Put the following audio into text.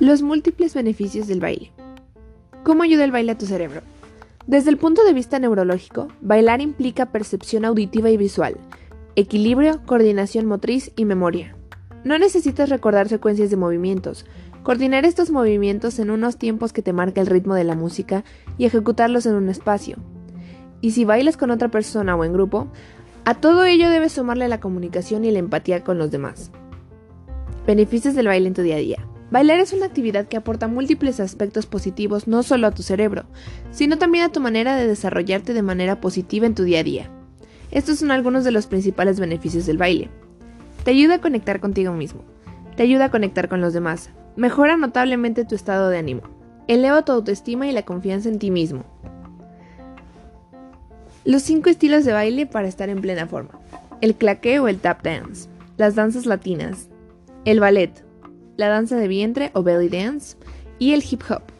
Los múltiples beneficios del baile. ¿Cómo ayuda el baile a tu cerebro? Desde el punto de vista neurológico, bailar implica percepción auditiva y visual, equilibrio, coordinación motriz y memoria. No necesitas recordar secuencias de movimientos, coordinar estos movimientos en unos tiempos que te marca el ritmo de la música y ejecutarlos en un espacio. Y si bailas con otra persona o en grupo, a todo ello debes sumarle la comunicación y la empatía con los demás. Beneficios del baile en tu día a día. Bailar es una actividad que aporta múltiples aspectos positivos no solo a tu cerebro, sino también a tu manera de desarrollarte de manera positiva en tu día a día. Estos son algunos de los principales beneficios del baile. Te ayuda a conectar contigo mismo, te ayuda a conectar con los demás, mejora notablemente tu estado de ánimo, eleva tu autoestima y la confianza en ti mismo. Los 5 estilos de baile para estar en plena forma. El claqué o el tap dance, las danzas latinas, el ballet, la danza de vientre o belly dance y el hip hop.